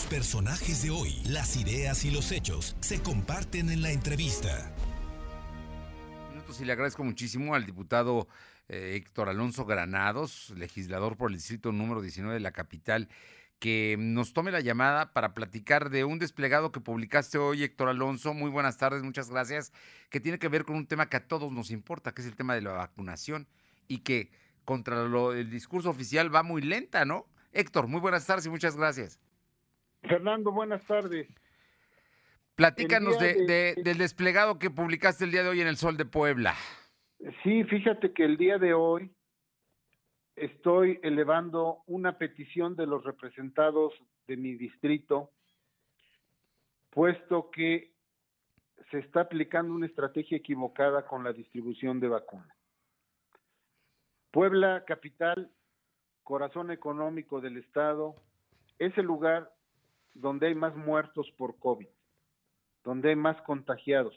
Los personajes de hoy, las ideas y los hechos se comparten en la entrevista. Y le agradezco muchísimo al diputado eh, Héctor Alonso Granados, legislador por el distrito número 19 de la capital, que nos tome la llamada para platicar de un desplegado que publicaste hoy, Héctor Alonso. Muy buenas tardes, muchas gracias, que tiene que ver con un tema que a todos nos importa, que es el tema de la vacunación y que contra el discurso oficial va muy lenta, ¿no? Héctor, muy buenas tardes y muchas gracias. Fernando, buenas tardes. Platícanos de, del desplegado que publicaste el día de hoy en el Sol de Puebla. Sí, fíjate que el día de hoy estoy elevando una petición de los representados de mi distrito, puesto que se está aplicando una estrategia equivocada con la distribución de vacunas. Puebla, capital, corazón económico del Estado, es el lugar donde hay más muertos por COVID, donde hay más contagiados.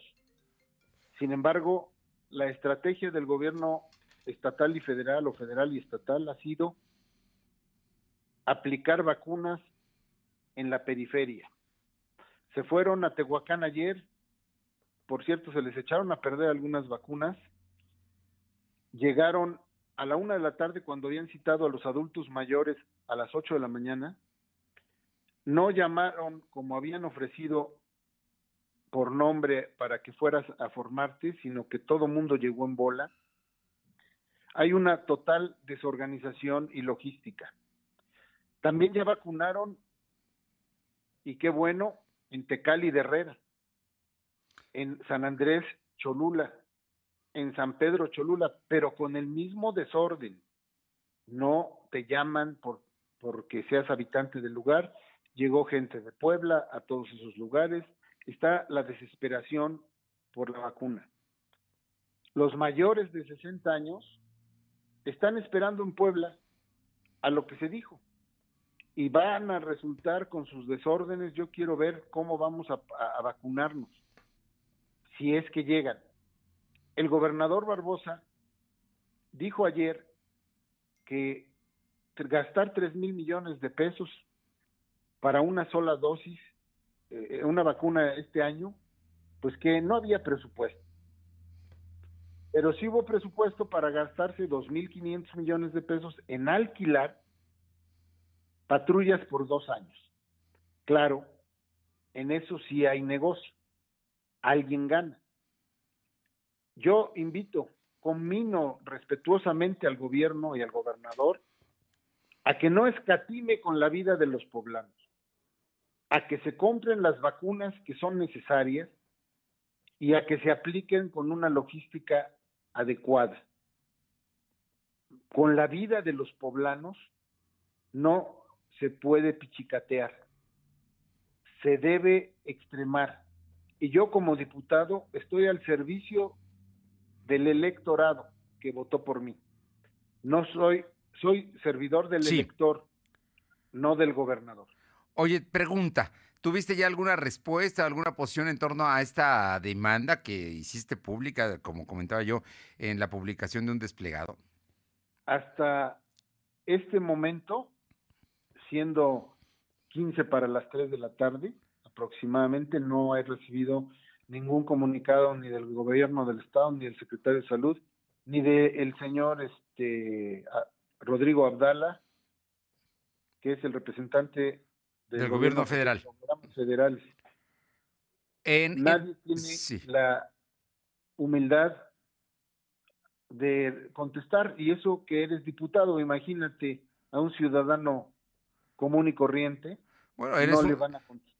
Sin embargo, la estrategia del gobierno estatal y federal o federal y estatal ha sido aplicar vacunas en la periferia. Se fueron a Tehuacán ayer, por cierto, se les echaron a perder algunas vacunas, llegaron a la una de la tarde cuando habían citado a los adultos mayores a las ocho de la mañana, no llamaron como habían ofrecido por nombre para que fueras a formarte, sino que todo mundo llegó en bola hay una total desorganización y logística. También ya vacunaron, y qué bueno, en Tecali de Herrera, en San Andrés Cholula, en San Pedro Cholula, pero con el mismo desorden. No te llaman por porque seas habitante del lugar, llegó gente de Puebla a todos esos lugares, está la desesperación por la vacuna. Los mayores de 60 años están esperando en Puebla a lo que se dijo y van a resultar con sus desórdenes. Yo quiero ver cómo vamos a, vacunarnos, si es que llegan. El gobernador Barbosa dijo ayer que gastar tres mil millones de pesos para una sola dosis, eh, una vacuna este año, pues que no había presupuesto pero sí hubo presupuesto para gastarse 2.500 millones de pesos en alquilar patrullas por dos años. Claro, en eso sí hay negocio. Alguien gana. Yo invito, conmino respetuosamente al gobierno y al gobernador a que no escatime con la vida de los poblanos, a que se compren las vacunas que son necesarias y a que se apliquen con una logística adecuada. Con la vida de los poblanos no se puede pichicatear, se debe extremar. Y yo como diputado estoy al servicio del electorado que votó por mí. No soy, soy servidor del elector, no del gobernador. Oye, pregunta, ¿Tuviste ya alguna respuesta, alguna posición en torno a esta demanda que hiciste pública, como comentaba yo, en la publicación de un desplegado? Hasta este momento, siendo 15 para las 3 de la tarde aproximadamente, no he recibido ningún comunicado ni del gobierno del estado, ni del secretario de salud, ni del señor este Rodrigo Abdala, que es el representante del, gobierno, federal. federal. Nadie tiene la humildad de contestar y eso que eres diputado, imagínate a un ciudadano común y corriente bueno, eres un,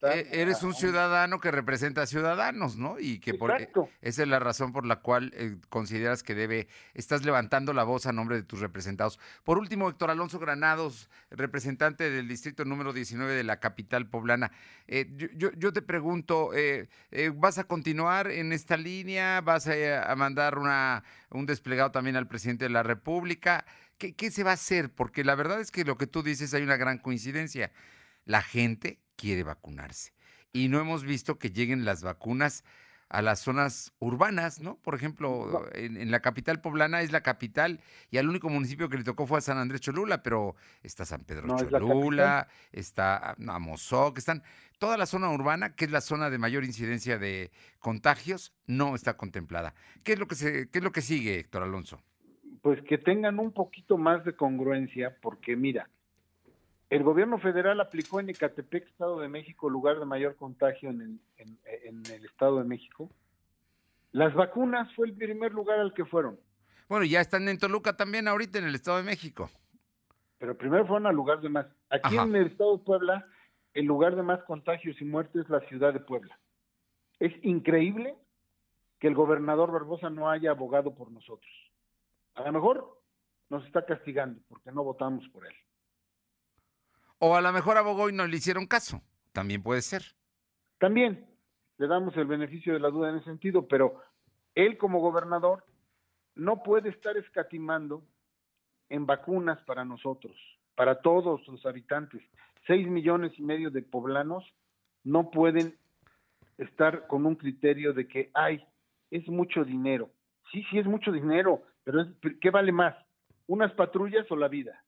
e, Eres un ciudadano que representa a ciudadanos, ¿no? Y que por, e, esa es la razón por la cual eh, consideras que debe, estás levantando la voz a nombre de tus representados. Por último, Héctor Alonso Granados, representante del distrito número 19 de la capital poblana. Eh, yo, yo, te pregunto, eh, ¿vas a continuar en esta línea? ¿Vas a, a mandar una, un desplegado también al presidente de la República? ¿Qué, ¿Qué se va a hacer? Porque la verdad es que lo que tú dices hay una gran coincidencia la gente quiere vacunarse. Y no hemos visto que lleguen las vacunas a las zonas urbanas, ¿no? Por ejemplo, en, la capital poblana es la capital y al único municipio que le tocó fue a San Andrés Cholula, pero está San Pedro Cholula, está Amozoc, están toda la zona urbana, que es la zona de mayor incidencia de contagios, no está contemplada. ¿Qué es lo que se, qué es lo que sigue, Héctor Alonso? Pues que tengan un poquito más de congruencia, porque mira, el gobierno federal aplicó en Ecatepec, Estado de México, lugar de mayor contagio en el, Estado de México. Las vacunas fue el primer lugar al que fueron. Bueno, ya están en Toluca también ahorita en el Estado de México. Pero primero fueron al lugar de más. Aquí en el Estado de Puebla, el lugar de más contagios y muertes es la ciudad de Puebla. Es increíble que el gobernador Barbosa no haya abogado por nosotros. A lo mejor nos está castigando porque no votamos por él. O a lo mejor abogó y no le hicieron caso. También puede ser. También le damos el beneficio de la duda en ese sentido, pero él como gobernador no puede estar escatimando en vacunas para nosotros, para todos los habitantes. Seis millones y medio de poblanos no pueden estar con un criterio de que, ay, es mucho dinero. Sí, sí es mucho dinero, pero ¿qué vale más? ¿Unas patrullas o la vida?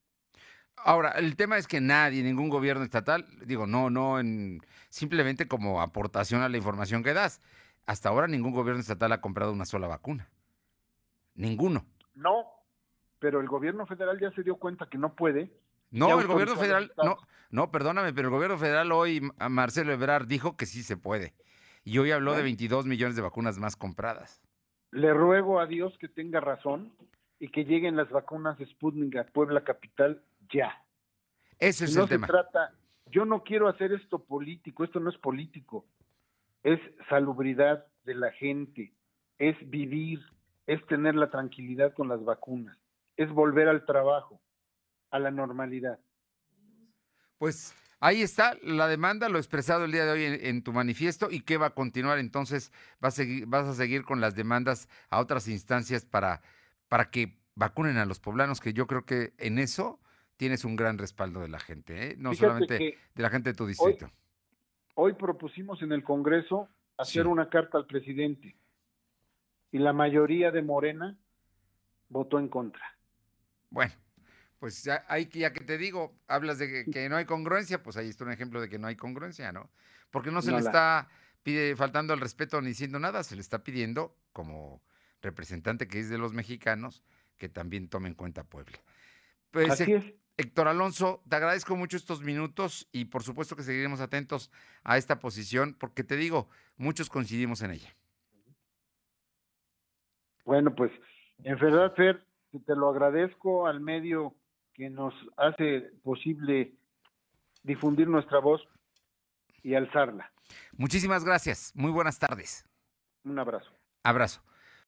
Ahora, el tema es que nadie, ningún gobierno estatal, digo, no, no, en, simplemente como aportación a la información que das. Hasta ahora ningún gobierno estatal ha comprado una sola vacuna. Ninguno. No, pero el gobierno federal ya se dio cuenta que no puede. No, el gobierno federal, no, no, perdóname, pero el gobierno federal hoy, Marcelo Ebrard, dijo que sí se puede. Y hoy habló de 22 millones de vacunas más compradas. Le ruego a Dios que tenga razón y que lleguen las vacunas Sputnik a Puebla Capital ya. Ese es el tema. trata, yo no quiero hacer esto político, esto no es político, es salubridad de la gente, es vivir, es tener la tranquilidad con las vacunas, es volver al trabajo, a la normalidad. Pues ahí está la demanda, lo expresado el día de hoy en, tu manifiesto y qué va a continuar entonces, vas a, seguir, vas a seguir con las demandas a otras instancias para, para que vacunen a los poblanos, que yo creo que en eso tienes un gran respaldo de la gente, ¿eh? no solamente de la gente de tu distrito. Hoy, propusimos en el Congreso hacer una carta al presidente y la mayoría de Morena votó en contra. Bueno, pues ya, hay, ya que te digo, hablas de que, no hay congruencia, pues ahí está un ejemplo de que no hay congruencia, ¿no? Porque no se le está pide, faltando al respeto ni diciendo nada, se le está pidiendo, como representante que es de los mexicanos, que también tome en cuenta Puebla. Pues, Así es. Héctor Alonso, te agradezco mucho estos minutos y por supuesto que seguiremos atentos a esta posición porque te digo, muchos coincidimos en ella. Bueno, pues en verdad, Fer, te lo agradezco al medio que nos hace posible difundir nuestra voz y alzarla. Muchísimas gracias. Muy buenas tardes. Un abrazo. Abrazo.